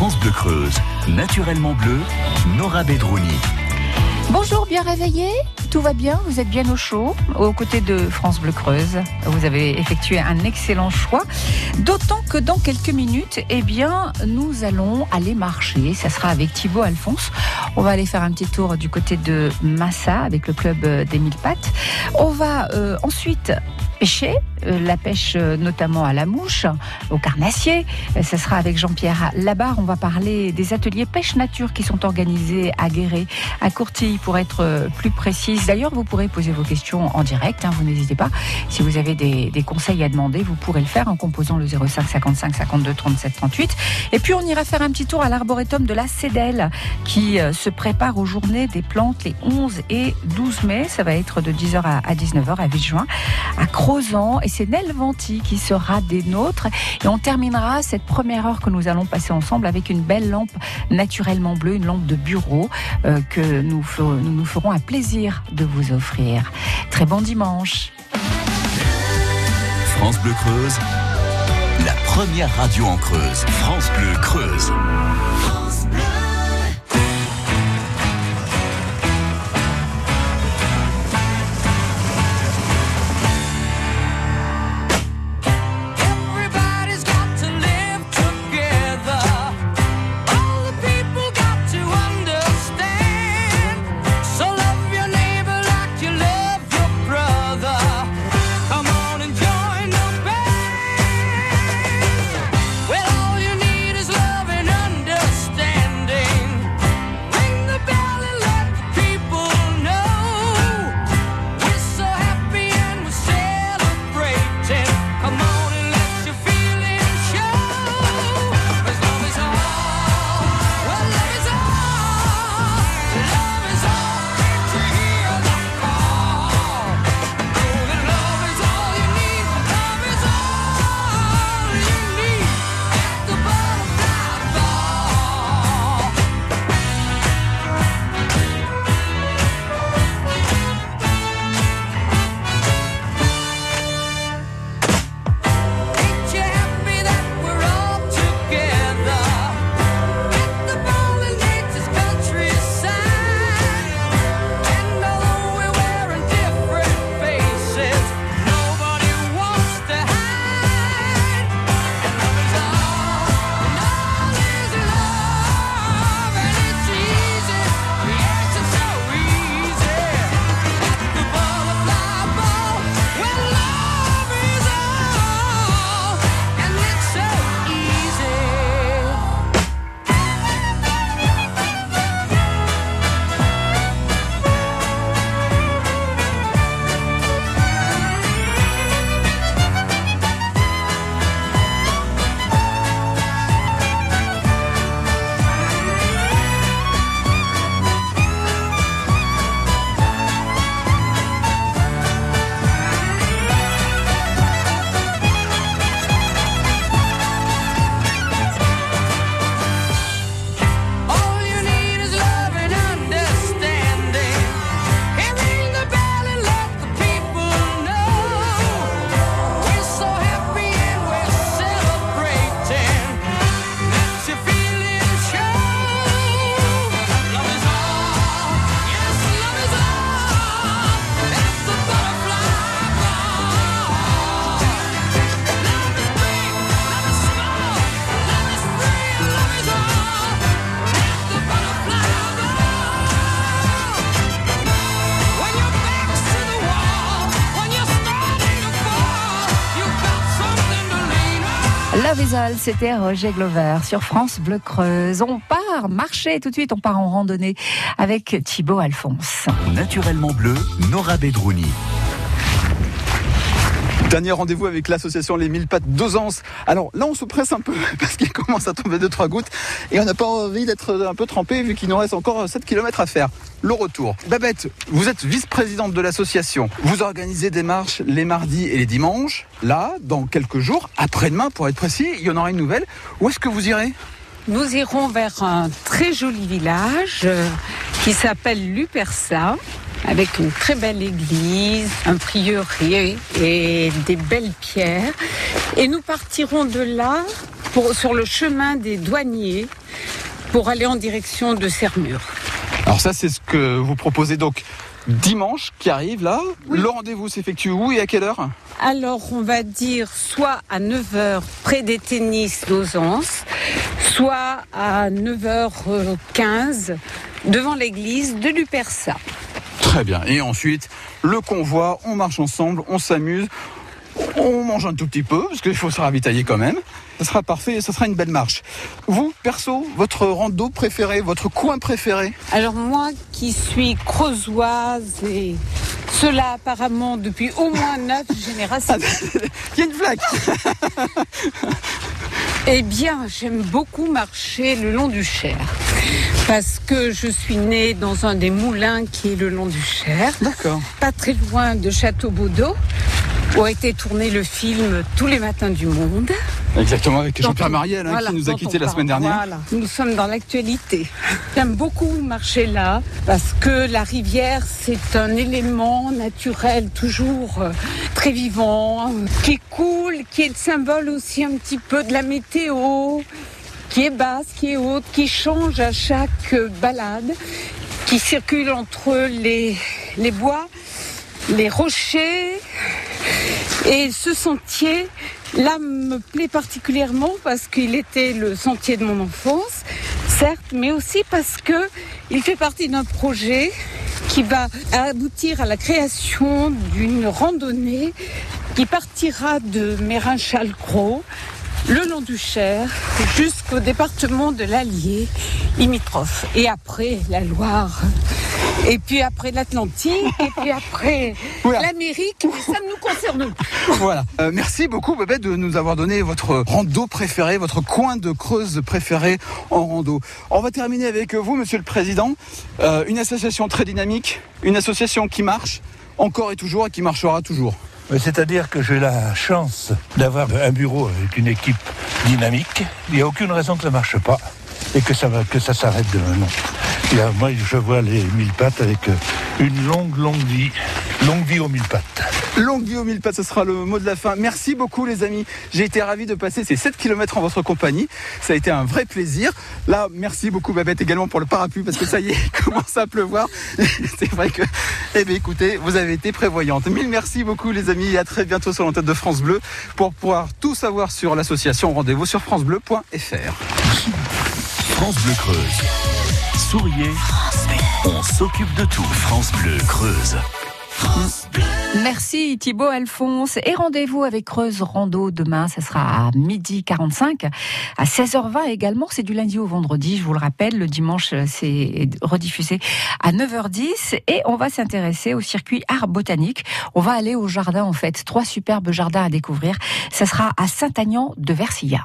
France Bleu Creuse. Naturellement bleu, Nora Bedrouni. Bonjour, bien réveillé Tout va bien Vous êtes bien au chaud Aux côtés de France Bleu Creuse. Vous avez effectué un excellent choix. D'autant que dans quelques minutes, eh bien, nous allons aller marcher. Ça sera avec Thibaut Alphonse. On va aller faire un petit tour du côté de Massa avec le club des Mille Pattes. On va euh, ensuite pêcher, euh, la pêche euh, notamment à la mouche, au carnassier. Ce sera avec Jean-Pierre Labarre. On va parler des ateliers pêche nature qui sont organisés à Guéret, à Courtille pour être plus précise. D'ailleurs, vous pourrez poser vos questions en direct, hein, vous n'hésitez pas. Si vous avez des, des, conseils à demander, vous pourrez le faire en composant le 05 55 52 37 38. Et puis on ira faire un petit tour à l'arboretum de la Cédelle qui se prépare aux journées des plantes les 11 et 12 mai. Ça va être de 10h à 19h à Villejuin, à Crozant. Et c'est Nel Venti qui sera des nôtres. Et on terminera cette première heure que nous allons passer ensemble avec une belle lampe naturellement bleue, une lampe de bureau euh, que nous, nous nous ferons un plaisir de vous offrir. Très bon dimanche. France Bleu Creuse, la première radio en Creuse. France Bleu Creuse. C'était Roger Glover sur France Bleu Creuse. On part marcher tout de suite, on part en randonnée avec Thibaut Alphonse. Naturellement bleu, Nora Bedrouni. Dernier rendez-vous avec l'association Les Mille Pattes d'Ozance. Alors là, on se presse un peu parce qu'il commence à tomber deux trois gouttes et on n'a pas envie d'être un peu trempé vu qu'il nous reste encore 7 km à faire. Le retour. Babette, vous êtes vice-présidente de l'association. Vous organisez des marches les mardis et les dimanches. Là, dans quelques jours, après-demain pour être précis, il y en aura une nouvelle. Où est-ce que vous irez? Nous irons vers un très joli village euh, qui s'appelle Lupersa avec une très belle église, un prieuré et des belles pierres. Et nous partirons de là pour, sur le chemin des douaniers pour aller en direction de Sermure. Alors ça, c'est ce que vous proposez donc dimanche qui arrive là. Le rendez-vous s'effectue où et à quelle heure? Alors, on va dire soit à 9h près des tennis d'Ausance, soit à 9h15 devant l'église de Lupersa. Très bien. Et ensuite, le convoi, on marche ensemble, on s'amuse, on mange un tout petit peu, parce qu'il faut se ravitailler quand même. Ça sera parfait et ça sera une belle marche. Vous, perso, votre rando préféré, votre coin préféré Alors moi qui suis creusoise et cela apparemment depuis au moins neuf générations, Il y a une flaque eh bien j'aime beaucoup marcher le long du Cher. Parce que je suis née dans un des moulins qui est le long du Cher, D'accord. pas très loin de Château-Baudot, où a été tourné le film Tous les matins du monde. Exactement, avec Jean-Pierre Dont on- Mariel, hein, voilà, qui nous a quittés la semaine dernière. Voilà, nous sommes dans l'actualité. J'aime beaucoup marcher là parce que la rivière, c'est un élément naturel toujours euh, très vivant, qui coule, qui est le symbole aussi un petit peu de la météo, qui est basse, qui est haute, qui change à chaque balade, qui circule entre les, bois, les rochers. Et ce sentier, là, me plaît particulièrement parce qu'il était le sentier de mon enfance, certes, mais aussi parce que il fait partie d'un projet qui va aboutir à la création d'une randonnée qui partira de Mérin-Chalcros, le long du Cher, jusqu'au département de l'Allier, limitrophe. Et après, la Loire. Et puis après l'Atlantique, et puis après l'Amérique, mais ça ne nous concerne plus. Voilà. Euh, merci beaucoup, Babette, de nous avoir donné votre rando préféré, votre coin de Creuse préféré en rando. On va terminer avec vous, Monsieur le Président. Euh, une association très dynamique, une association qui marche encore et toujours et qui marchera toujours. Mais C'est-à-dire que j'ai la chance d'avoir un bureau avec une équipe dynamique. Il n'y a aucune raison que ça ne marche pas et que ça, va- que ça s'arrête demain. A- moi, je vois les mille pattes avec euh, une longue, longue vie. Longue vie aux mille pattes. Longue vie aux mille pattes, ce sera le mot de la fin. Merci beaucoup les amis. J'ai été ravi de passer ces 7 km en votre compagnie. Ça a été un vrai plaisir. Là, merci beaucoup Babette également pour le parapluie parce que ça y est, il commence à pleuvoir. C'est vrai que, eh bien écoutez, vous avez été prévoyante. Mille merci beaucoup les amis et à très bientôt sur l'antenne de France Bleu. Pour pouvoir tout savoir sur l'association, rendez-vous sur francebleu.fr. France Bleu Creuse. Souriez, on s'occupe de tout. France Bleu Creuse. Merci Thibaut Alphonse et rendez-vous avec Creuse Rando demain, ce sera à midi 45, à 16h20 également, c'est du lundi au vendredi, je vous le rappelle, le dimanche c'est rediffusé à 9h10 et on va s'intéresser au circuit art botanique, on va aller au jardin en fait, trois superbes jardins à découvrir, ça sera à Saint-Agnan de Versilla.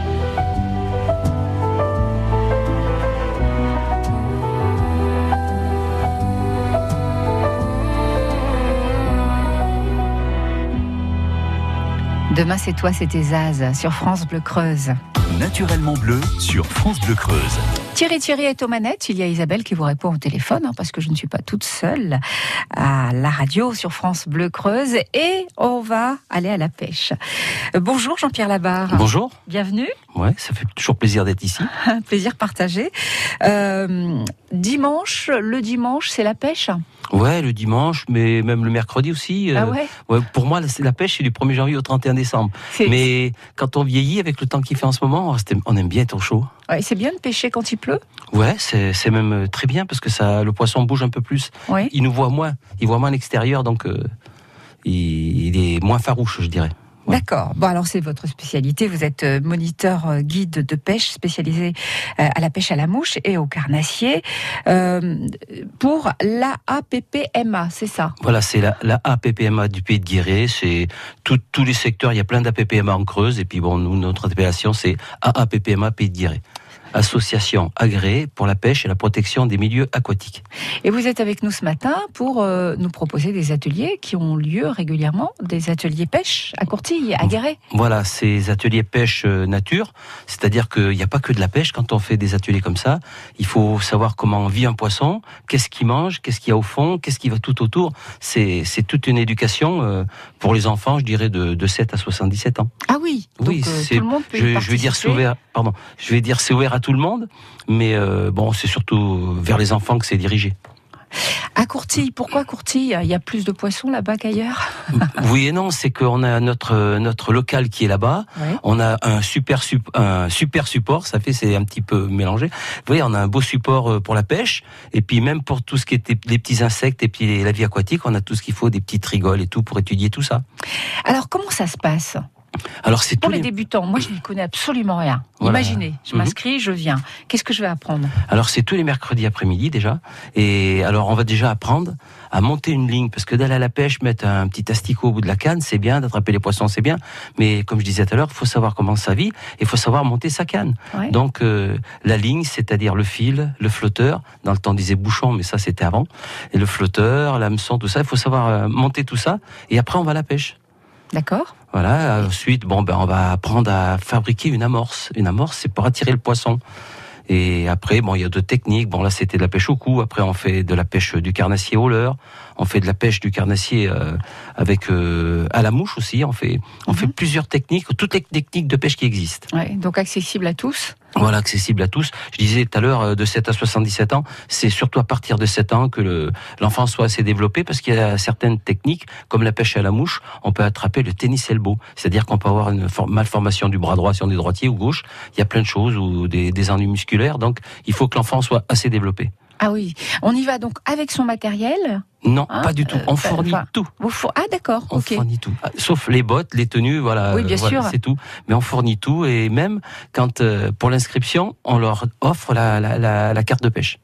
Demain, c'est toi, c'était Zaz sur France Bleu Creuse. Naturellement bleu sur France Bleu Creuse. Thierry Thierry est aux manettes. Il y a Isabelle qui vous répond au téléphone hein, parce que je ne suis pas toute seule à la radio sur France Bleu Creuse et on va aller à la pêche. Euh, bonjour Jean-Pierre Labarre. Bonjour. Bienvenue. Ouais, ça fait toujours plaisir d'être ici. Un plaisir partagé. Euh, dimanche, le dimanche, c'est la pêche. Ouais, le dimanche, mais même le mercredi aussi. Ah euh, ouais. ouais, pour moi, la, la pêche, c'est du 1er janvier au 31 décembre. Mais quand on vieillit, avec le temps qu'il fait en ce moment, on aime bien être au chaud. ouais, c'est bien de pêcher quand il pleut. Ouais, c'est même euh, très bien parce que ça, le poisson bouge un peu plus. Oui. Il nous voit moins. Il voit moins l'extérieur, donc euh, il, il est moins farouche, je dirais. Ouais. D'accord. Bon, alors c'est votre spécialité. Vous êtes euh, moniteur euh, guide de pêche spécialisé euh, à la pêche à la mouche et au carnassier euh, pour l'APPMA, c'est ça? Voilà, c'est la, la APPMA du pays de Guéret. C'est tout- tous les secteurs. Il y a plein d'APPMA en Creuse. Et puis bon, nous, notre appellation, c'est AAPPMA pays de Guéret. Association agréée pour la pêche et la protection des milieux aquatiques. Et vous êtes avec nous ce matin pour euh, nous proposer des ateliers qui ont lieu régulièrement, des ateliers pêche à Courtille, à Guéret. Voilà, ces ateliers pêche euh, nature, c'est-à-dire qu'il n'y a pas que de la pêche quand on fait des ateliers comme ça. Il faut savoir comment vit un poisson, qu'est-ce qu'il mange, qu'est-ce qu'il y a au fond, qu'est-ce qui va tout autour. C'est c'est toute une éducation euh, pour les enfants, je dirais, de, de 7 à 77 ans. Ah oui, Oui, euh, c'est- tout le monde peut y Je, je vais dire c'est ouvert, pardon, je vais dire c'est ouvert à tout le monde, mais euh, bon, c'est surtout vers les enfants que c'est dirigé. À Courtille, pourquoi Courtille? Il y a plus de poissons là-bas qu'ailleurs? Oui et non, c'est qu'on a notre notre local qui est là-bas. Ouais. On a un super un super support, ça fait c'est un petit peu mélangé. Vous voyez, on a un beau support euh, pour la pêche et puis même pour tout ce qui était les petits insectes et puis la vie aquatique, on a tout ce qu'il faut, des petites rigoles et tout pour étudier tout ça. Alors comment ça se passe? Alors c'est Pour les les débutants, moi je n'y connais absolument rien. Voilà. Imaginez, je Mhm. m'inscris, je viens. Qu'est-ce que je vais apprendre alors c'est tous les mercredis après-midi déjà et alors on va déjà apprendre à monter une ligne parce que d'aller à la pêche mettre un petit asticot au bout de la canne, c'est bien d'attraper les poissons, c'est bien, mais comme je disais tout à l'heure, il faut savoir comment ça vit et il faut savoir monter sa canne. Ouais. Donc euh, la ligne, c'est-à-dire le fil, le flotteur, dans le temps on disait bouchon, mais ça c'était avant, et le flotteur, l'hameçon, tout ça, il faut savoir euh, monter tout ça, et après on va à la pêche. D'accord Voilà, ensuite, bon, ben, on va apprendre à fabriquer une amorce. Une amorce, c'est pour attirer le poisson. Et après, bon, il y a d'autres techniques. Bon, là, c'était de la pêche au cou. Après, on fait de la pêche du carnassier au leurre. On fait de la pêche du carnassier euh, avec euh, à la mouche aussi. On fait, on fait plusieurs techniques, toutes les techniques de pêche qui existent. ouais, Donc accessible à tous Voilà, accessible à tous. Je disais tout à l'heure, euh, de 7 à 77 ans, c'est surtout à partir de 7 ans que le- l'enfant soit assez développé parce qu'il y a certaines techniques, comme la pêche à la mouche, on peut attraper le tennis elbow. C'est-à-dire qu'on peut avoir une for- malformation du bras droit si on est droitier ou gauche. Il y a plein de choses ou des, des ennuis musculaires. Donc, il faut que l'enfant soit assez développé. Ah oui. On y va donc avec son matériel Non, Hein, pas du tout. euh, On fournit enfin, tout. Vous Ah d'accord, On fournit tout. Sauf les bottes, les tenues, voilà. Oui, bien euh, voilà, sûr. C'est tout. Mais on fournit tout et même quand, euh, pour l'inscription, on leur offre la, la, la, la carte de pêche.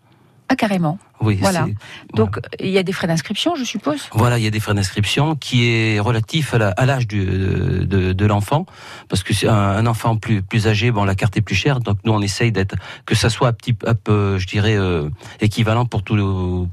Ah carrément. Oui, Voilà. Donc il y a des frais d'inscription, je suppose Voilà, il y a des frais d'inscription qui est relatif à l'âge de, de l'enfant, parce que c'est un, un enfant plus plus âgé, bon la carte est plus chère, donc nous on essaye d'être que ça soit un petit peu, je dirais, euh, équivalent pour tous les,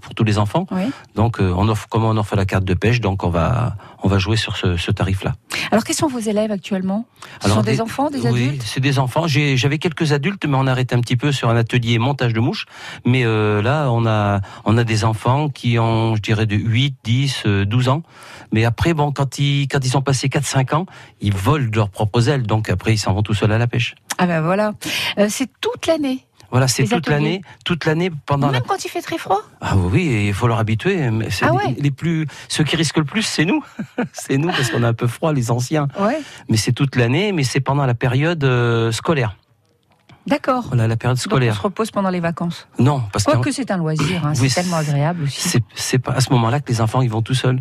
pour tous les enfants. Oui. Donc euh, on offre comment on offre la carte de pêche, donc on va on va jouer sur ce, ce tarif-là. Alors quels sont vos élèves actuellement? Ce Alors, sont des, des- enfants, des oui, adultes? c'est des enfants. J'avais quelques adultes, mais on a arrêté un petit peu sur un atelier montage de mouches. Mais euh, là, on a, on a des enfants qui ont, je dirais, de 8, 10, euh, 12 ans. Mais après, bon, quand ils, quand ils sont passés 4, 5 ans, ils volent de leurs propres ailes. Donc après, ils s'en vont tout seuls à la pêche. Ah ben voilà. Euh, c'est toute l'année. Voilà, c'est toute l'année, toute l'année pendant Même la. quand il fait très froid? Ah oui, et il faut leur habituer. Ah ouais. les plus, ceux qui risquent le plus, c'est nous, c'est nous parce qu'on a un peu froid, les anciens. Ouais. Mais c'est toute l'année, mais c'est pendant la période euh, scolaire. D'accord. Voilà, la période Donc on scolaire. se repose pendant les vacances. Non, parce que Quoique c'est un loisir, hein, Oui, c'est tellement agréable aussi. c'est pas à ce moment-là que les enfants ils vont tout seuls.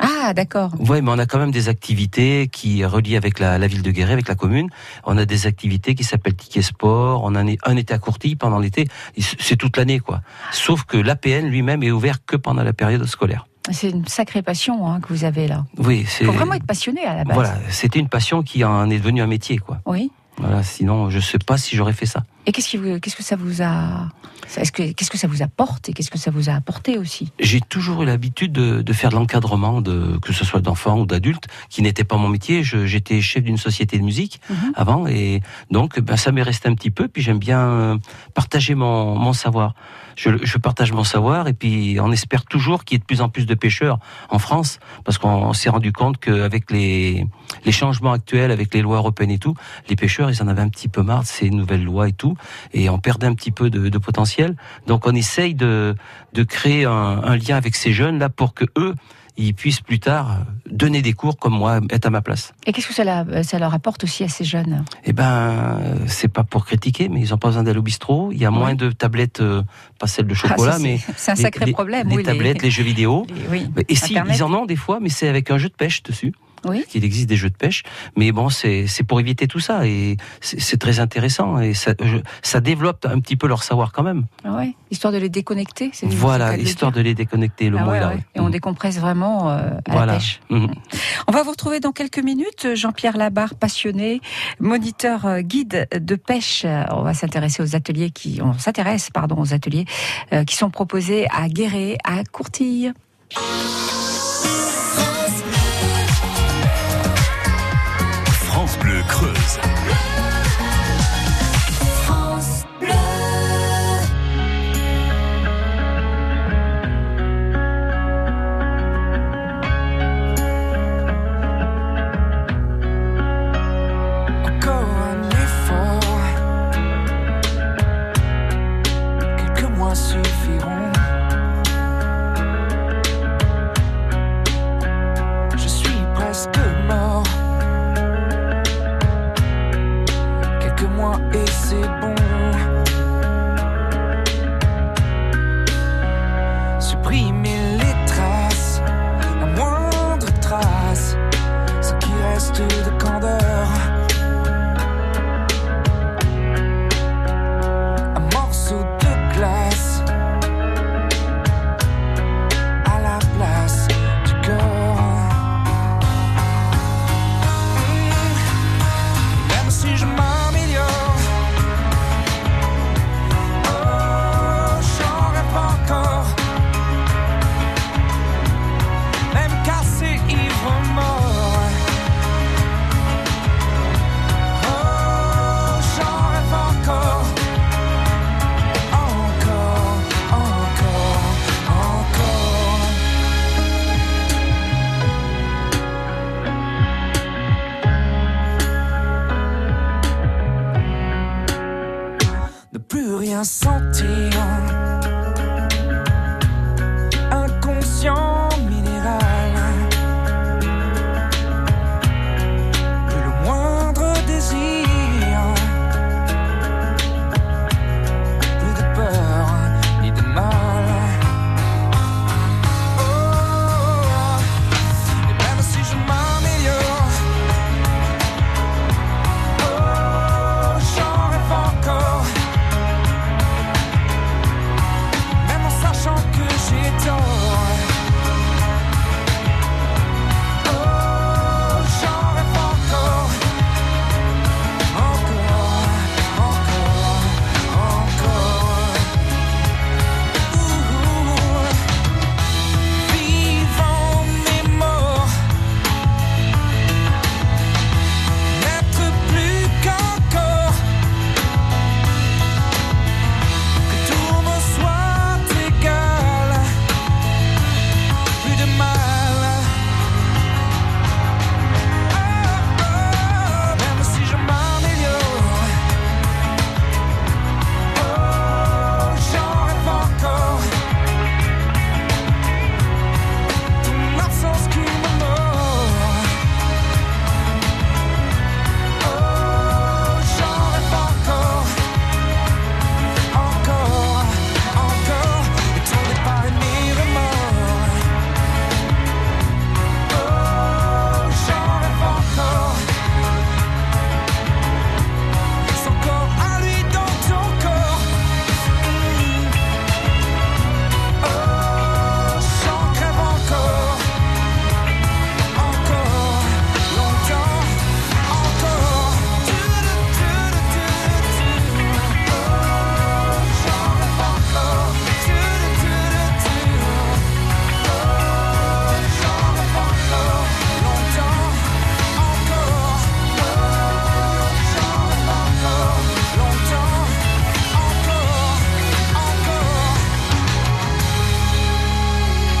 Ah, d'accord. Ouais, mais on a quand même des activités qui relient avec la, la ville de Guéret, avec la commune. On a des activités qui s'appellent Ticket Sport. On est un été à Courtille pendant l'été. C'est toute l'année, quoi. Sauf que l'APN lui-même est ouvert que pendant la période scolaire. C'est une sacrée passion hein, que vous avez là. Oui, c'est. Il faut vraiment être passionné à la base. Voilà, c'était une passion qui en est devenue un métier, quoi. Oui. Voilà, sinon je sais pas si j'aurais fait ça. Et qu'est-ce qui vous- qu'est-ce que ça vous a est-ce que qu'est-ce que ça vous apporte et qu'est-ce que ça vous a apporté aussi? J'ai toujours eu l'habitude de, de faire de l'encadrement, de, que ce soit d'enfants ou d'adultes, qui n'était pas mon métier. Je- J'étais chef d'une société de musique Mhm. avant, et donc ben, ça m'est resté un petit peu. Puis j'aime bien euh, partager mon, mon savoir. Je, je partage mon savoir, et puis on espère toujours qu'il y ait de plus en plus de pêcheurs en France, parce qu'on s'est rendu compte qu'avec les, les changements actuels, avec les lois européennes et tout, les pêcheurs, ils en avaient un petit peu marre de ces nouvelles lois et tout, et on perdait un petit peu de, de potentiel. Donc on essaye de, de créer un, un lien avec ces jeunes là pour que eux, ils puissent plus tard donner des cours comme moi, être à ma place. Et qu'est-ce que ça, la- ça leur apporte aussi à ces jeunes? Eh ben, euh, c'est pas pour critiquer, mais ils ont pas besoin d'aller au bistrot. Il y a moins de tablettes, euh, pas celles de Ah, chocolat, mais c'est un sacré les, problème. Les oui, tablettes, les, jeux vidéo. oui. Et si, Internet. ils en ont des fois, mais c'est avec un jeu de pêche dessus. Oui. Qu'il existe des jeux de pêche, mais bon, c'est pour éviter tout ça et c'est très intéressant et ça, je- ça développe un petit peu leur savoir quand même. Ah ouais. Histoire de les déconnecter. Voilà, de histoire de les déconnecter. Le Ah mot ouais, est là. ouais. oui. Et on Mhm. décompresse vraiment euh, à Voilà. la pêche. Mhm. On va vous retrouver dans quelques minutes. Jean-Pierre Labarre, passionné, moniteur euh, guide de pêche. On va s'intéresser aux ateliers qui, on s'intéresse, pardon, aux ateliers euh, qui sont proposés à Guéret, à Courtille. Creuse. Supprimer les traces, la moindre trace, ce qui reste de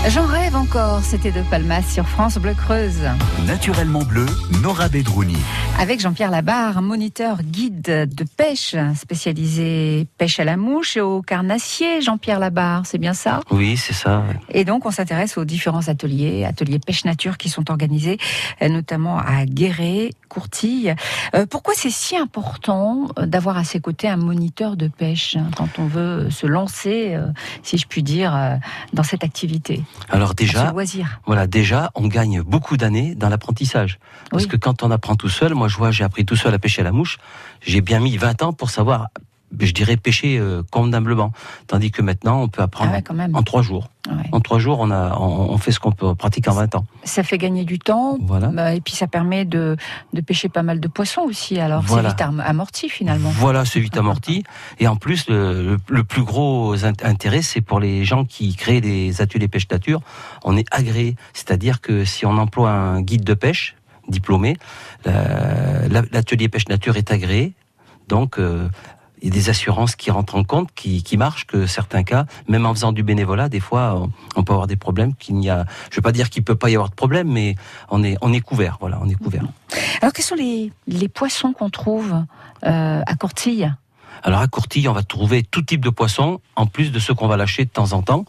J'en rêve encore, c'était de Palmas sur France Bleu Creuse. Naturellement bleu, Nora Bedrouni. Avec Jean-Pierre Labarre, moniteur guide de pêche, spécialisé pêche à la mouche et au carnassier. Jean-Pierre Labarre, c'est bien ça? Oui, c'est ça. Et donc, on s'intéresse aux différents ateliers, ateliers pêche nature qui sont organisés, euh, notamment à Guéret, Courtille. Euh, pourquoi c'est si important euh, d'avoir à ses côtés un moniteur de pêche hein, quand on veut se lancer, euh, si je puis dire, euh, dans cette activité? Alors déjà, Voilà, déjà, on gagne beaucoup d'années dans l'apprentissage. Parce Oui. que quand on apprend tout seul, moi je vois, j'ai appris tout seul à pêcher à la mouche, j'ai bien mis 20 ans pour savoir, je dirais, pêcher euh, convenablement. Tandis que maintenant, on peut Ah apprendre ouais, même. en trois jours. Ouais. En trois jours, on, a, on, on fait ce qu'on peut pratiquer en 20 ans. Ça fait gagner du temps. Voilà. bah, Et puis ça permet de, de pêcher pas mal de poissons aussi. Alors Voilà. c'est vite am- amorti finalement. Voilà, c'est vite amorti. Et en plus, le, le- le plus gros int- intérêt, c'est pour les gens qui créent des ateliers pêche nature. On est agréé, c'est-à-dire que si on emploie un guide de pêche diplômé, la- l'atelier pêche nature est agréé. Donc, euh, il y a des assurances qui rentrent en compte, qui, qui marchent, que certains cas, même en faisant du bénévolat, des fois, on, peut avoir des problèmes. Qu'il n'y a, je veux pas dire qu'il peut pas y avoir de problème, mais on est, on est couvert. Voilà, on est couvert. Alors quels sont les, les poissons qu'on trouve euh, à Courtille? Alors à Courtille, on va trouver tout type de poissons, en plus de ceux qu'on va lâcher de temps en temps.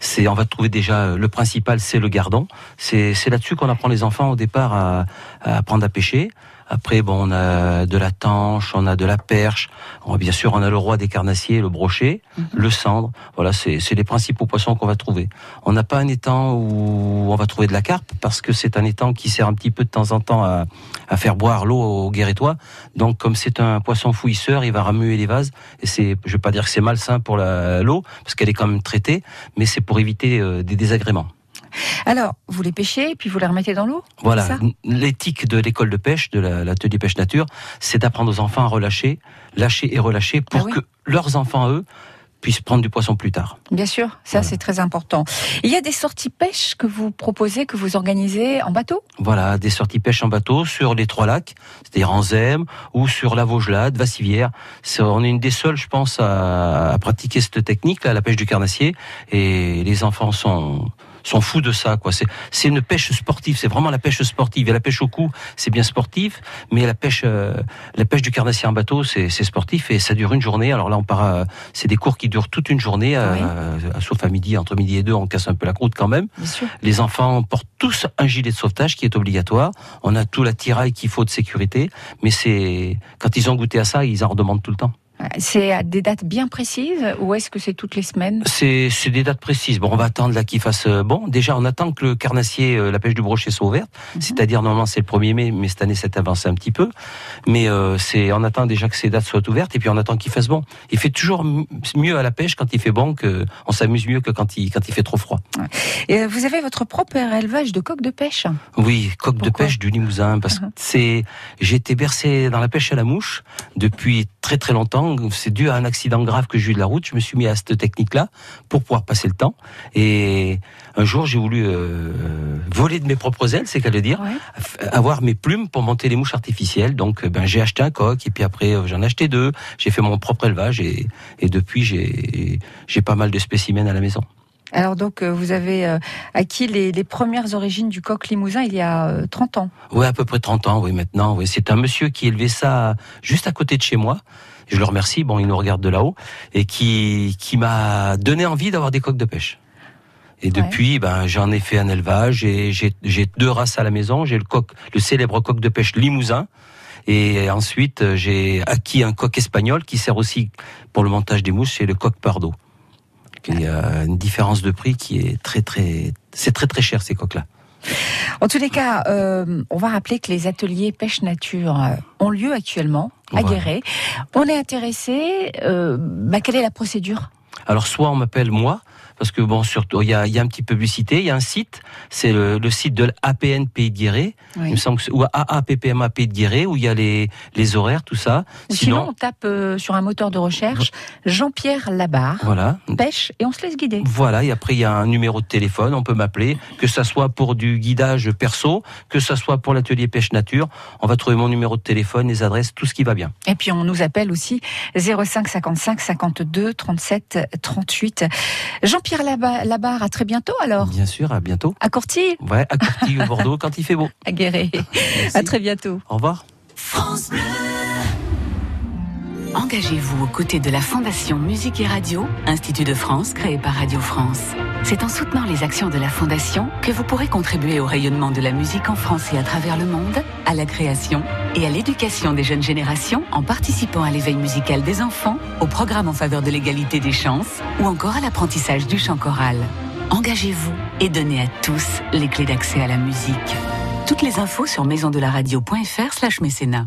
C'est, on va trouver déjà le principal, c'est le gardon. C'est, c'est là-dessus qu'on apprend les enfants au départ à, à apprendre à pêcher. Après, bon, on a de la tanche, on a de la perche. On, bien sûr, on a le roi des carnassiers, le brochet, le cendre. Voilà, c'est, c'est les principaux poissons qu'on va trouver. On n'a pas un étang où on va trouver de la carpe parce que c'est un étang qui sert un petit peu de temps en temps à, à faire boire l'eau aux guérétois. Donc, comme c'est un poisson fouisseur, il va remuer les vases. Et c'est, je vais pas dire que c'est malsain pour l'eau parce qu'elle est quand même traitée, mais c'est pour éviter euh, des désagréments. Alors vous les pêchez puis vous les remettez dans l'eau Voilà, l'éthique de l'école de pêche, de la- l'atelier pêche nature, c'est d'apprendre aux enfants à relâcher, lâcher et relâcher pour Ah oui. que leurs enfants, eux, puissent prendre du poisson plus tard. Bien sûr, ça Voilà. c'est très important. Il y a des sorties pêche que vous proposez, que vous organisez en bateau? Voilà, des sorties pêche en bateau sur les trois lacs, c'est-à-dire en Zème ou sur la Vaugelade, Vassivière. On est une des seules, je pense, à, à pratiquer cette technique, là, la pêche du carnassier, et les enfants sont sont fous de ça quoi. C'est c'est une pêche sportive. C'est vraiment la pêche sportive. Et la pêche au cou c'est bien sportif mais la pêche euh, la pêche du carnassier en bateau c'est c'est sportif et ça dure une journée. Alors là on part à- c'est des cours qui durent toute une journée euh, sauf à midi entre midi et deux on casse un peu la croûte quand même. Les enfants portent tous un gilet de sauvetage qui est obligatoire. On a tout l'attirail qu'il faut de sécurité, mais c'est quand ils ont goûté à ça, ils en redemandent tout le temps. C'est à des dates bien précises ou est-ce que c'est toutes les semaines? C'est c'est des dates précises. Bon, on va attendre là qu'il fasse euh, bon. Déjà, on attend que le carnassier, euh, la pêche du brochet soit ouverte. C'est-à-dire normalement c'est le 1er mai, mais cette année c'est avancé un petit peu. Mais euh, c'est on attend déjà que ces dates soient ouvertes et puis on attend qu'il fasse bon. Il fait toujours mieux à la pêche quand il fait bon que on s'amuse mieux que quand il quand il fait trop froid. Et vous avez votre propre élevage de coqs de pêche? Oui, coq de pêche du Limousin, parce que c'est, j'ai été bercé dans la pêche à la mouche depuis très très longtemps. C'est dû à un accident grave que j'ai eu de la route. Je me suis mis à cette technique-là pour pouvoir passer le temps. Et un jour, j'ai voulu euh, voler de mes propres ailes, c'est qu'à le dire, Ouais. avoir mes plumes pour monter les mouches artificielles. Donc, euh, ben, j'ai acheté un coq et puis après, euh, j'en ai acheté deux. J'ai fait mon propre élevage et, et depuis, j'ai, pas mal de spécimens à la maison. Alors donc vous avez acquis les, les premières origines du coq limousin il y a euh, 30 ans. Oui, à peu près 30 ans, oui, maintenant. Oui. C'est un monsieur qui élevait ça juste à côté de chez moi. Je le remercie, bon, il nous regarde de là-haut, et qui, qui m'a donné envie d'avoir des coqs de pêche. Et Ouais. depuis, ben, j'en ai fait un élevage, et j'ai deux races à la maison. J'ai le coq, le célèbre coq de pêche limousin, et ensuite, j'ai acquis un coq espagnol qui sert aussi pour le montage des mouches, c'est le coq pardo. Il y a une différence de prix qui est très, très, c'est très, très cher, ces coqs-là. En tous les cas, euh, on va rappeler que les ateliers pêche nature euh, ont lieu actuellement à. Guéret. On est intéressé. Euh, bah, quelle est la procédure? Alors soit on m'appelle moi, parce que bon, surtout il y a, y a un petit publicité, il y a un site, c'est le, le site de l'APN Pays de Guéret, il me semble que c'est- ou AAPPMA Pays de Guéret, où il y a les, les horaires, tout ça. Ou Sinon, on tape euh, sur un moteur de recherche Jean-Pierre Labarre, voilà. pêche, et on se laisse guider. Voilà, et après il y a un numéro de téléphone, on peut m'appeler, que ça soit pour du guidage perso, que ça soit pour l'atelier pêche nature, on va trouver mon numéro de téléphone, les adresses, tout ce qui va bien. Et puis on nous appelle aussi 05 55 52 37 38. Jean-Pierre Pierre Laba- Labarre, à très bientôt alors. Bien sûr, à bientôt. À Courtille, Ouais, à Courtille, au Bordeaux, quand il fait beau. à Guéret. À très bientôt. Au revoir. Engagez-vous aux côtés de la Fondation Musique et Radio, Institut de France créé par Radio France. C'est en soutenant les actions de la Fondation que vous pourrez contribuer au rayonnement de la musique en France et à travers le monde, à la création et à l'éducation des jeunes générations en participant à l'éveil musical des enfants, au programme en faveur de l'égalité des chances ou encore à l'apprentissage du chant choral. Engagez-vous et donnez à tous les clés d'accès à la musique. Toutes les infos sur maisondelaradio.fr slash mécénat.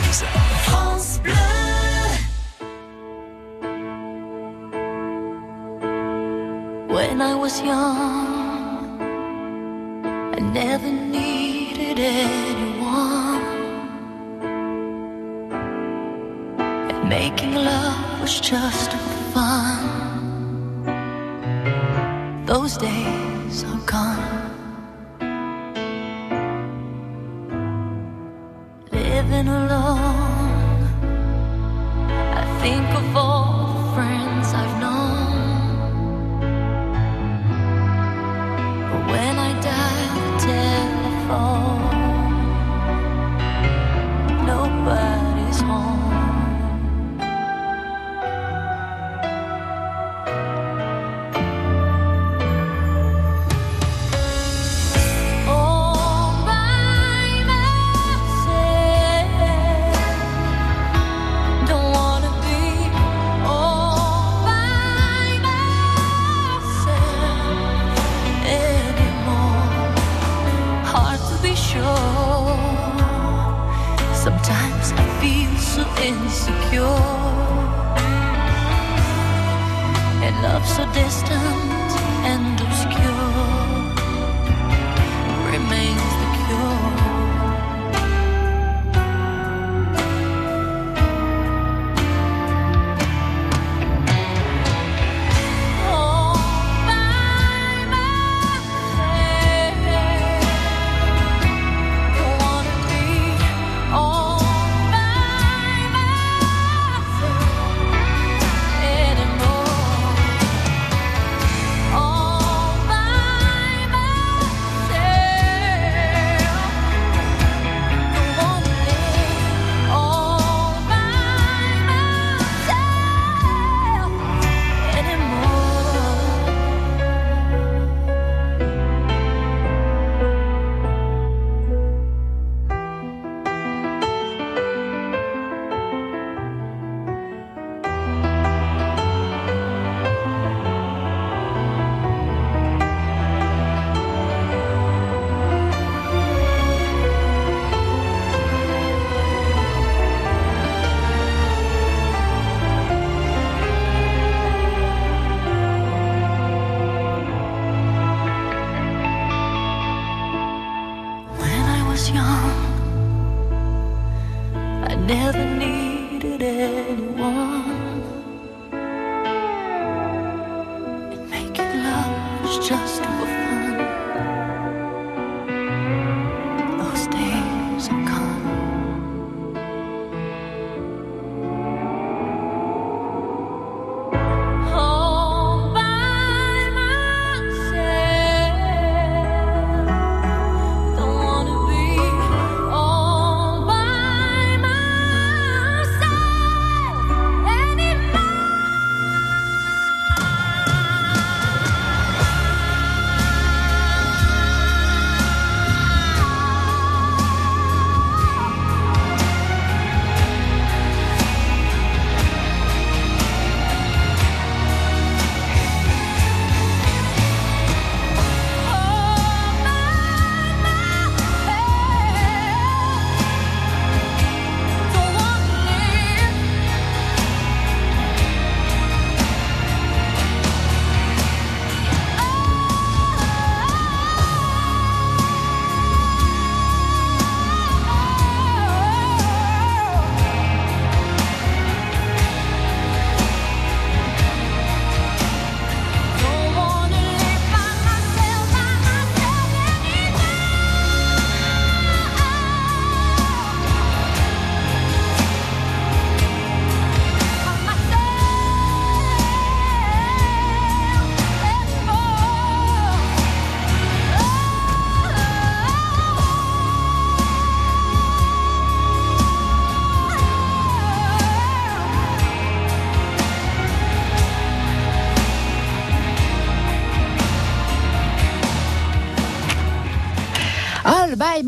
Creuse. When I was young, I never needed anyone. And making love was just fun. Those days are gone.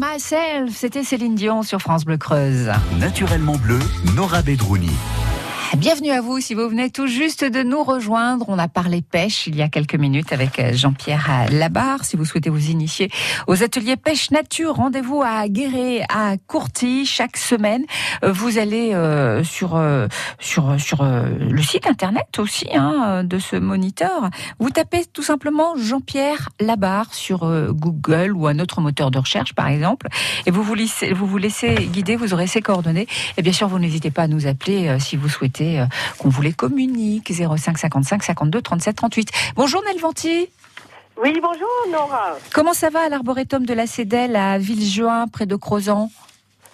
Myself, c'était Céline Dion sur France Bleu Creuse. Naturellement bleu, Nora Bedrouni. Bienvenue à vous si vous venez tout juste de nous rejoindre. On a parlé pêche il y a quelques minutes avec euh, Jean-Pierre Labarre. Si vous souhaitez vous initier aux ateliers pêche nature, rendez-vous à Guéret, à Courty chaque semaine. Euh, Vous allez euh, sur euh, sur sur euh, le site internet aussi hein, de ce moniteur. Vous tapez tout simplement Jean-Pierre Labarre sur euh, Google ou un autre moteur de recherche par exemple, et vous vous laissez vous vous laissez guider. Vous aurez ses coordonnées. Et bien sûr, vous n'hésitez pas à nous appeler euh, si vous souhaitez euh, qu'on vous les communique 05 55 52 37 38. Bonjour Nelvanti. Oui, bonjour Nora. Comment ça va à l'arboretum de la Cédelle à Villejuin, près de Crozan?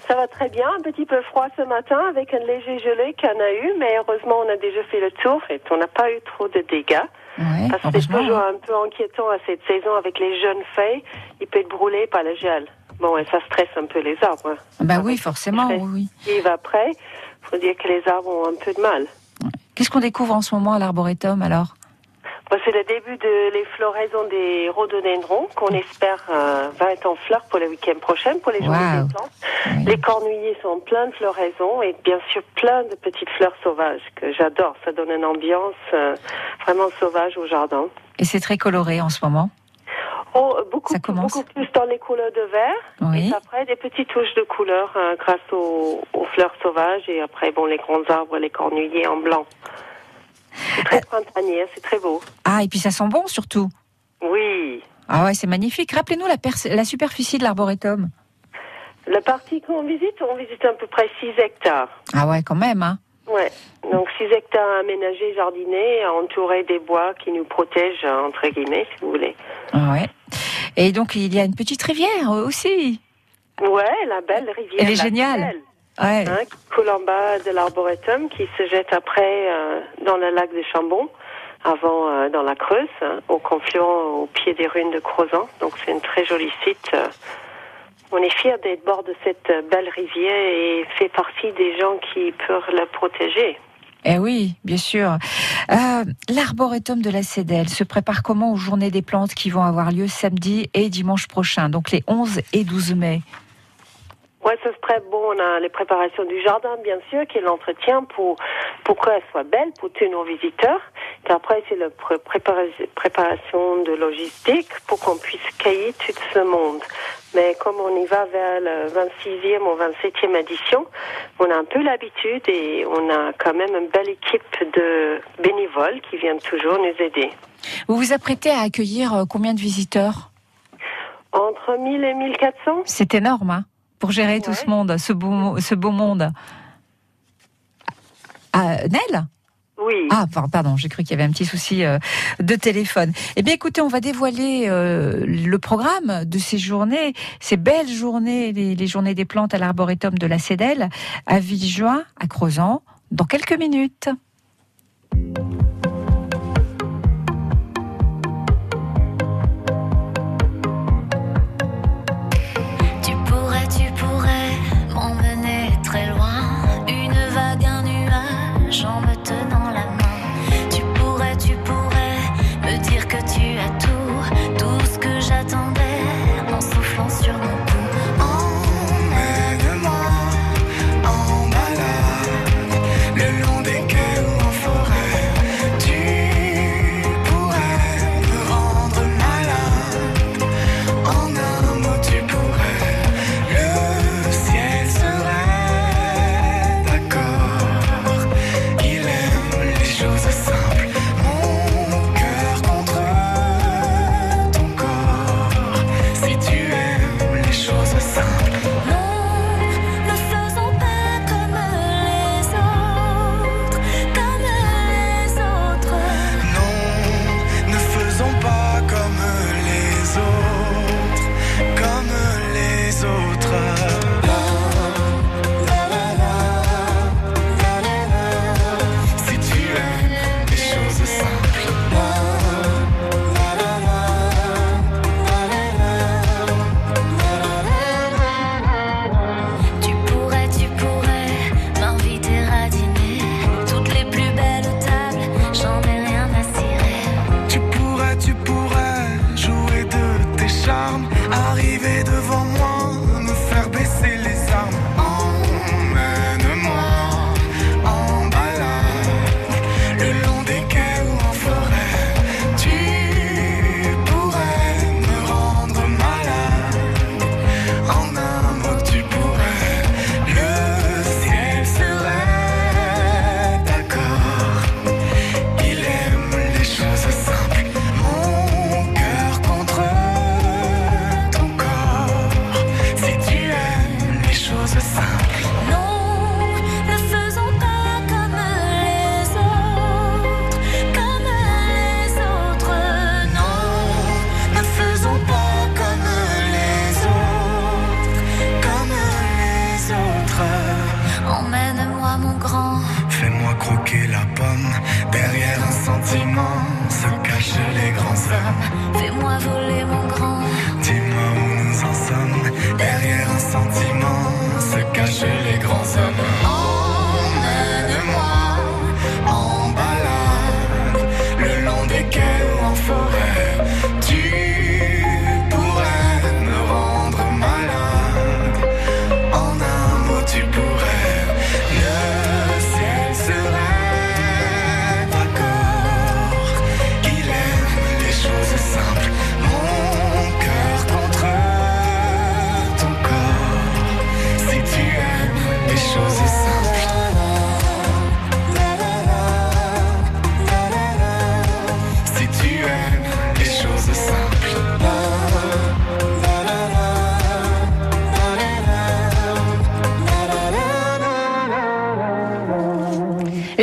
Ça va très bien, un petit peu froid ce matin avec un léger gelé qu'on a eu, mais heureusement on a déjà fait le tour et on n'a pas eu trop de dégâts. Ouais, Parce que c'est toujours hein. un peu inquiétant à cette saison avec les jeunes feuilles, il peut être brûlé par le gel. Bon, et ça stresse un peu les arbres. hein. Bah oui, forcément, oui. oui. Et après, faut dire que les arbres ont un peu de mal. Qu'est-ce qu'on découvre en ce moment à l'arboretum alors? C'est le début de les floraisons des rhododendrons qu'on espère euh, va être en fleurs pour le week-end prochain pour les journées Wow. des plantes. Les cornuiers sont pleins de floraisons et bien sûr plein de petites fleurs sauvages que j'adore. Ça donne une ambiance euh, vraiment sauvage au jardin. Et c'est très coloré en ce moment? Oh, beaucoup, Ça commence. beaucoup plus dans les couleurs de vert. Oui. Et après, des petites touches de couleur euh, grâce aux, aux fleurs sauvages. Et après, bon, les grands arbres, les cornuiers en blanc. C'est Euh. très printanier, c'est très beau. Ah, et puis ça sent bon surtout. Oui. Ah ouais, c'est magnifique. Rappelez-nous la, la superficie de l'arboretum. La partie qu'on visite, on visite à peu près 6 hectares. Ah ouais, quand même, hein. Ouais. Donc 6 hectares aménagés, jardinés, entourés des bois qui nous protègent, entre guillemets, si vous voulez. Ah ouais. Et donc il y a une petite rivière aussi. Ouais, la belle rivière. Elle est géniale. Belle, Ouais. hein, qui coule en bas de l'arboretum, qui se jette après euh, dans le lac de Chambon, avant euh, dans la Creuse, hein, au confluent au pied des ruines de Crozan. Donc c'est un très joli site. euh. On est fiers d'être bord de cette belle rivière et fait partie des gens qui peuvent la protéger. Eh oui, bien sûr. Euh, L'arboretum de la Cédelle se prépare comment aux journées des plantes qui vont avoir lieu samedi et dimanche prochain, donc les 11 et 12 mai? Ouais, ça se prête. Bon, on a les préparations du jardin, bien sûr, qui est l'entretien pour, pour qu'elle soit belle pour tous nos visiteurs. Puis après, c'est la pré- prépara- préparation de logistique pour qu'on puisse cueillir tout ce monde. Mais comme on y va vers le 26e ou 27e édition, on a un peu l'habitude et on a quand même une belle équipe de bénévoles qui viennent toujours nous aider. Vous vous apprêtez à accueillir euh, combien de visiteurs? Entre 1000 et 1400 C'est énorme, hein, pour gérer tout ce monde, ce beau, ce beau monde. Ah, Nel Oui. Ah, par- pardon, j'ai cru qu'il y avait un petit souci euh, de téléphone. Eh bien, écoutez, on va dévoiler euh, le programme de ces journées, ces belles journées, les, les journées des plantes à l'arboretum de la Cédelle, à Villejuin, à Crozan, dans quelques minutes.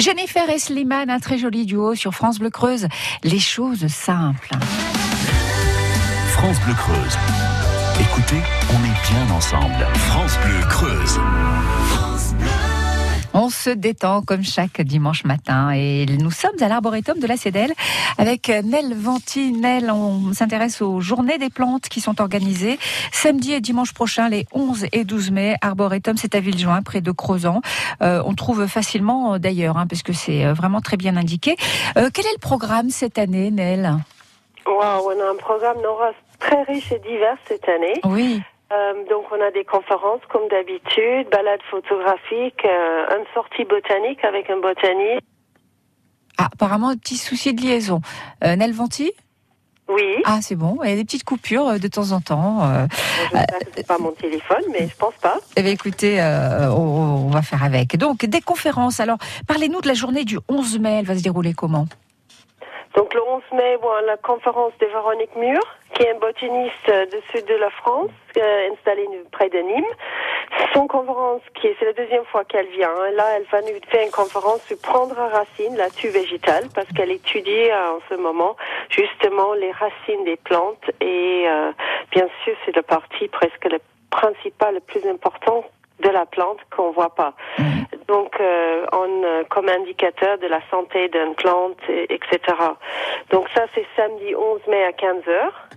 Jennifer et Slimane, un très joli duo sur France Bleu Creuse. Les choses simples. France Bleu Creuse. Écoutez, on est bien ensemble. France Bleu Creuse. On se détend comme chaque dimanche matin et nous sommes à l'arboretum de la Cédelle avec Nel Venti. Nel, on s'intéresse aux journées des plantes qui sont organisées samedi et dimanche prochain, les 11 et 12 mai. Arboretum, c'est à Villejoin, près de Crozan. Euh, on trouve facilement euh, d'ailleurs, hein, parce que c'est euh, vraiment très bien indiqué. Euh, quel est le programme cette année, Nel? Wow, on a un programme Nora, très riche et divers cette année. Oui. Euh, donc on a des conférences comme d'habitude, balades photographiques, euh, une sortie botanique avec un botaniste. Ah, apparemment, un petit souci de liaison. Euh, Nel Venti Oui, Ah, c'est bon. Il y a des petites coupures euh, de temps en temps. euh. pas mon téléphone, mais je pense pas. Eh bien, écoutez, on, on va faire avec. Donc, des conférences. Alors, parlez-nous de la journée du 11 mai. Elle va se dérouler comment? Donc le 11 mai, bon, la conférence de Véronique Mur, qui est un botaniste euh, du sud de la France, euh, installée près de Nîmes. Son conférence, qui est, c'est la deuxième fois qu'elle vient. hein. Là, elle va nous faire une conférence sur prendre racine, la tue végétale, parce qu'elle étudie euh, en ce moment justement les racines des plantes. Et euh, bien sûr, c'est la partie presque le principal, le plus important de la plante qu'on voit pas. Donc, euh, on, euh, comme indicateur de la santé d'une plante, et- etc. Donc ça, c'est samedi 11 mai à 15 heures.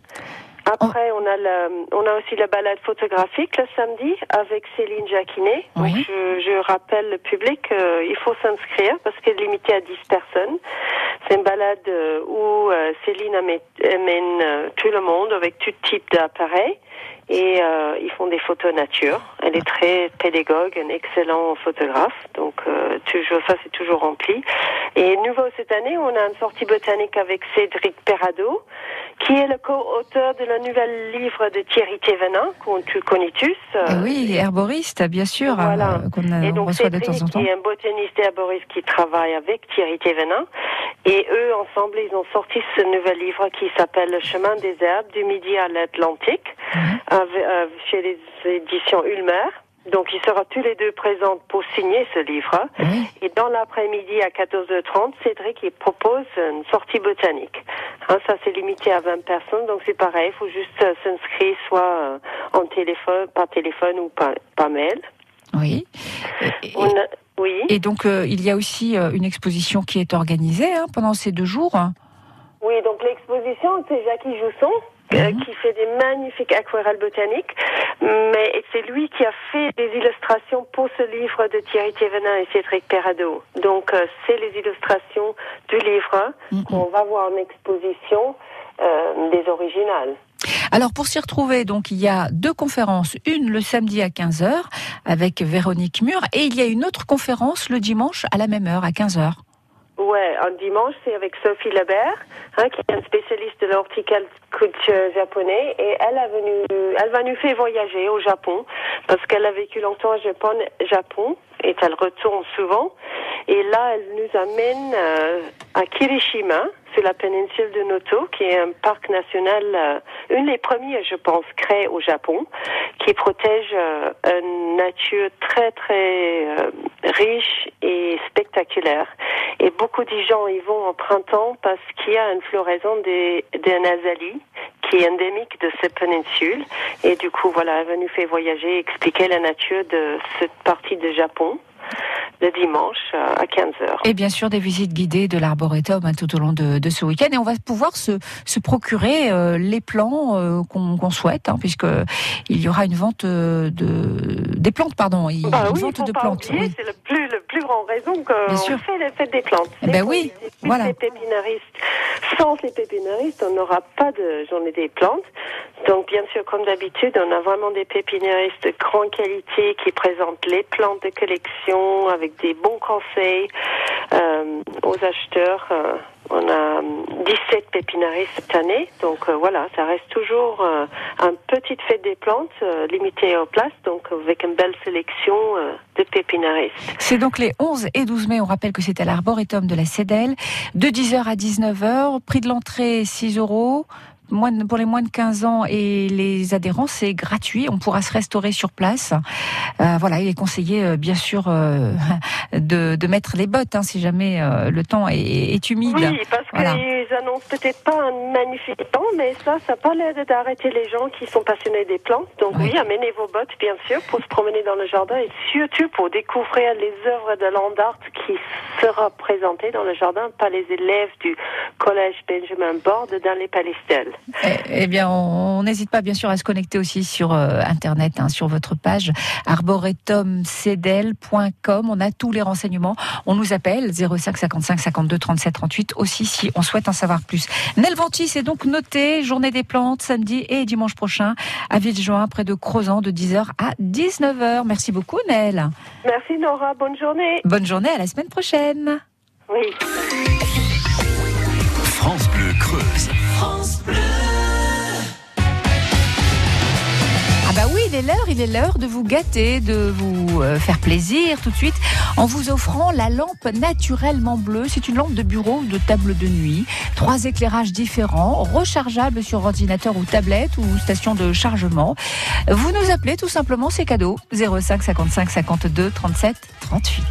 Après, on a le, on a aussi la balade photographique le samedi avec Céline Jacquinet. Donc, Oui. je, je rappelle le public, euh, il faut s'inscrire parce qu'elle est limitée à 10 personnes. C'est une balade euh, où euh, Céline amène, amène, tout le monde avec tout type d'appareil et euh, ils font des photos nature. Elle est très pédagogue, un excellent photographe, donc euh, toujours ça c'est toujours rempli. Et nouveau cette année, on a une sortie botanique avec Cédric Perrado, qui est le co-auteur de la nouvelle livre de Thierry Thévenin, qu'on tu connais tous. euh, Oui, herboriste, bien sûr, Voilà. euh, qu'on et on donc reçoit de Cédric, temps en temps. qui est un botaniste et arboriste qui travaille avec Thierry Thévenin. Et eux, ensemble, ils ont sorti ce nouvel livre qui s'appelle Le chemin des herbes du Midi à l'Atlantique, avec- euh, chez les éditions Ulmer. Donc, ils seront tous les deux présents pour signer ce livre. Oui. Et dans l'après-midi à 14h30, Cédric il propose une sortie botanique. Hein, ça, c'est limité à 20 personnes, donc c'est pareil. Il faut juste euh, s'inscrire soit euh, en téléphone, par téléphone ou par, par mail. Oui. Et, et- On a- oui. et donc, euh, il y a aussi euh, une exposition qui est organisée hein, pendant ces deux jours. Oui, donc l'exposition, c'est Jackie Jousson. Euh, Mhm. qui fait des magnifiques aquarelles botaniques, mais c'est lui qui a fait des illustrations pour ce livre de Thierry Thévenin et Cédric Perrado. Donc euh, c'est les illustrations du livre Mhm. qu'on va voir en exposition euh, des originales. Alors, pour s'y retrouver, donc, il y a deux conférences. Une le samedi à 15h avec Véronique Mur et il y a une autre conférence le dimanche à la même heure, à 15h. Ouais, un dimanche, c'est avec Sophie Lebert, hein, qui est une spécialiste de l'horticulture japonais, et elle a venu, elle va nous faire voyager au Japon, parce qu'elle a vécu longtemps au Japon, Japon, et elle retourne souvent. Et là, elle nous amène euh, à Kirishima, sur la péninsule de Noto, qui est un parc national, euh, une des premiers, je pense, créés au Japon, qui protège euh, une nature très, très euh, riche et spectaculaire. Et beaucoup de gens y vont en printemps parce qu'il y a une floraison des, des qui est endémique de cette péninsule. Et du coup, voilà, elle nous faire voyager, expliquer la nature de cette partie de Japon le dimanche euh, à 15h. Et bien sûr, des visites guidées de l'arboretum hein, tout au long de, de ce week-end. Et on va pouvoir se, se procurer euh, les plants euh, qu'on souhaite, hein, puisque il y aura une vente de des plantes, pardon, il Bah une oui, vente de pas plantes. oui. C'est le plus, le plus grand raison qu'on fait la fête des plantes. Eh ben C'est oui, voilà. Les pépinaristes. Sans les pépinaristes, on n'aura pas de journée des plantes. Donc, bien sûr, comme d'habitude, on a vraiment des pépinaristes de grande qualité qui présentent les plantes de collection avec des bons conseils euh, aux acheteurs. Euh, on a hum, 17 pépinaristes cette année. Donc, euh, voilà, ça reste toujours euh, un petite fête des plantes euh, limitée aux places, donc avec une belle sélection euh, de pépinaristes. C'est donc les 11 et 12 mai. On rappelle que c'est à l'arboretum de la Cédelle, de 10h à 19h. Prix de l'entrée 6 euros. Moins de- pour les moins de 15 ans et les adhérents, c'est gratuit. On pourra se restaurer sur place. Euh, voilà, il est conseillé, euh, bien sûr, euh, de, de mettre les bottes hein, si jamais euh, le temps est, est humide. Oui, parce Voilà. qu'ils annoncent peut-être pas un magnifique temps, mais ça, ça n'a pas l'air d'arrêter les gens qui sont passionnés des plantes. Donc oui, amenez vos bottes, bien sûr, pour se promener dans le jardin et surtout pour découvrir les œuvres de land art qui sera présentée dans le jardin par les élèves du collège Benjamin Borde dans les Palestelles. Eh bien, on n'hésite pas, bien sûr, à se connecter aussi sur euh, Internet, hein, sur votre page arboretumcdl.com. On a tous les renseignements. On nous appelle 05 55 52 37 38 aussi si on souhaite en savoir plus. Nel Ventis est donc noté, journée des plantes, samedi et dimanche prochain à Villejuin, près de Crozan, de 10h à 19h. Merci beaucoup, Nel. Merci Nora, bonne journée. Bonne journée, à la semaine prochaine. Oui. France Bleu il est l'heure, il de vous gâter, de vous euh, faire plaisir tout de suite en vous offrant la lampe naturellement bleue. C'est une lampe de bureau ou de table de nuit. Trois éclairages différents, rechargeables sur ordinateur ou tablette ou station de chargement. Vous nous appelez tout simplement, c'est cadeau. 05 55 52 37 38.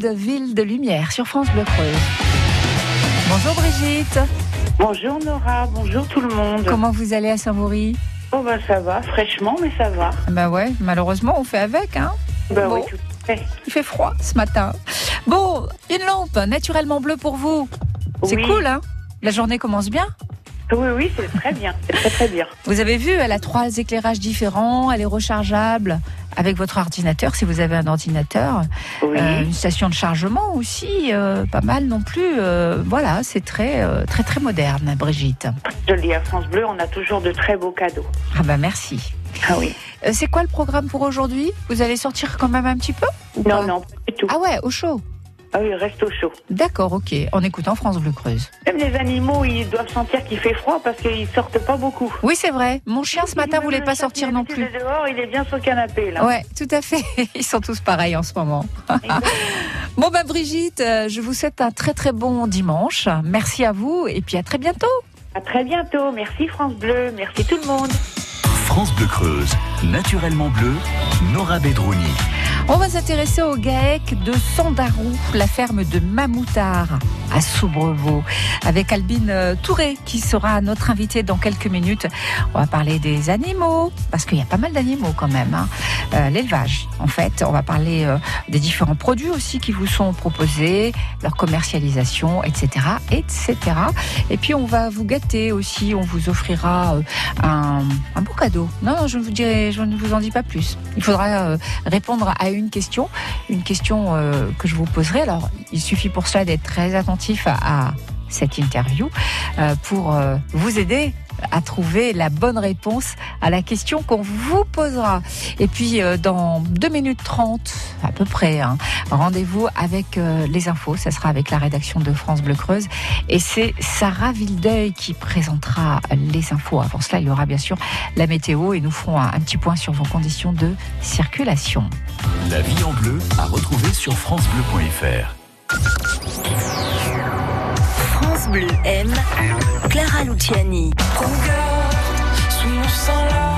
Gold, Ville de Lumière, sur France Bleu Creuse. Bonjour Brigitte. Bonjour Nora, bonjour tout le monde. Comment vous allez à Saint-Maury Oh bah ça va, fraîchement, mais ça va. Bah ouais, malheureusement on fait avec, hein Bah Bon. oui, tout à fait. Il fait froid ce matin. Bon, une lampe naturellement bleue pour vous. C'est Oui. cool, hein? La journée commence bien? Oui, oui, c'est très bien, très très bien. Vous avez vu, elle a trois éclairages différents, elle est rechargeable avec votre ordinateur si vous avez un ordinateur. Oui. Euh, une station de chargement aussi, euh, pas mal non plus. Euh, voilà, c'est très, très, très moderne, Brigitte. Je le dis à France Bleu, on a toujours de très beaux cadeaux. Ah bah merci. Ah oui. C'est quoi le programme pour aujourd'hui? Vous allez sortir quand même un petit peu ou Non, non, pas du tout. Ah ouais, au chaud. Ah oui, reste au chaud. D'accord, ok. En écoutant France Bleu Creuse. Même les animaux, ils doivent sentir qu'il fait froid parce qu'ils sortent pas beaucoup. Oui, c'est vrai. Mon chien ce matin voulait pas sortir non est plus. de dehors, il est bien sur le canapé là. Ouais, tout à fait. Ils sont tous pareils en ce moment. bon, bah, Brigitte, euh, je vous souhaite un très très bon dimanche. Merci à vous et puis à très bientôt. À très bientôt. Merci France Bleu, merci tout le monde. France Bleu Creuse, naturellement bleu, Nora Bedrouni. On va s'intéresser au GAEC de Sandarou, la ferme de Mamoutard à Soubreveau, avec Albine euh, Touré qui sera notre invitée dans quelques minutes. On va parler des animaux, parce qu'il y a pas mal d'animaux quand même. hein. Euh, L'élevage, en fait. On va parler euh, des différents produits aussi qui vous sont proposés, leur commercialisation, etc., etc. Et puis on va vous gâter aussi. On vous offrira un, beau cadeau. Non, je ne vous dirai, je ne vous en dis pas plus. Il faudra répondre à une question, une question euh, que je vous poserai. Alors, il suffit pour cela d'être très attentif à, cette interview euh, pour euh, vous aider à trouver la bonne réponse à la question qu'on vous posera. Et puis, euh, dans 2 minutes 30, à peu près, hein, rendez-vous avec euh, les infos. Ça sera avec la rédaction de France Bleu Creuse. Et c'est Sarah Vildeuil qui présentera les infos. Avant cela, il y aura bien sûr la météo et nous ferons un, un petit point sur vos conditions de circulation. La vie en bleu à retrouver sur FranceBleu.fr. Bleu aime Clara Luciani. Cœur sous mon sang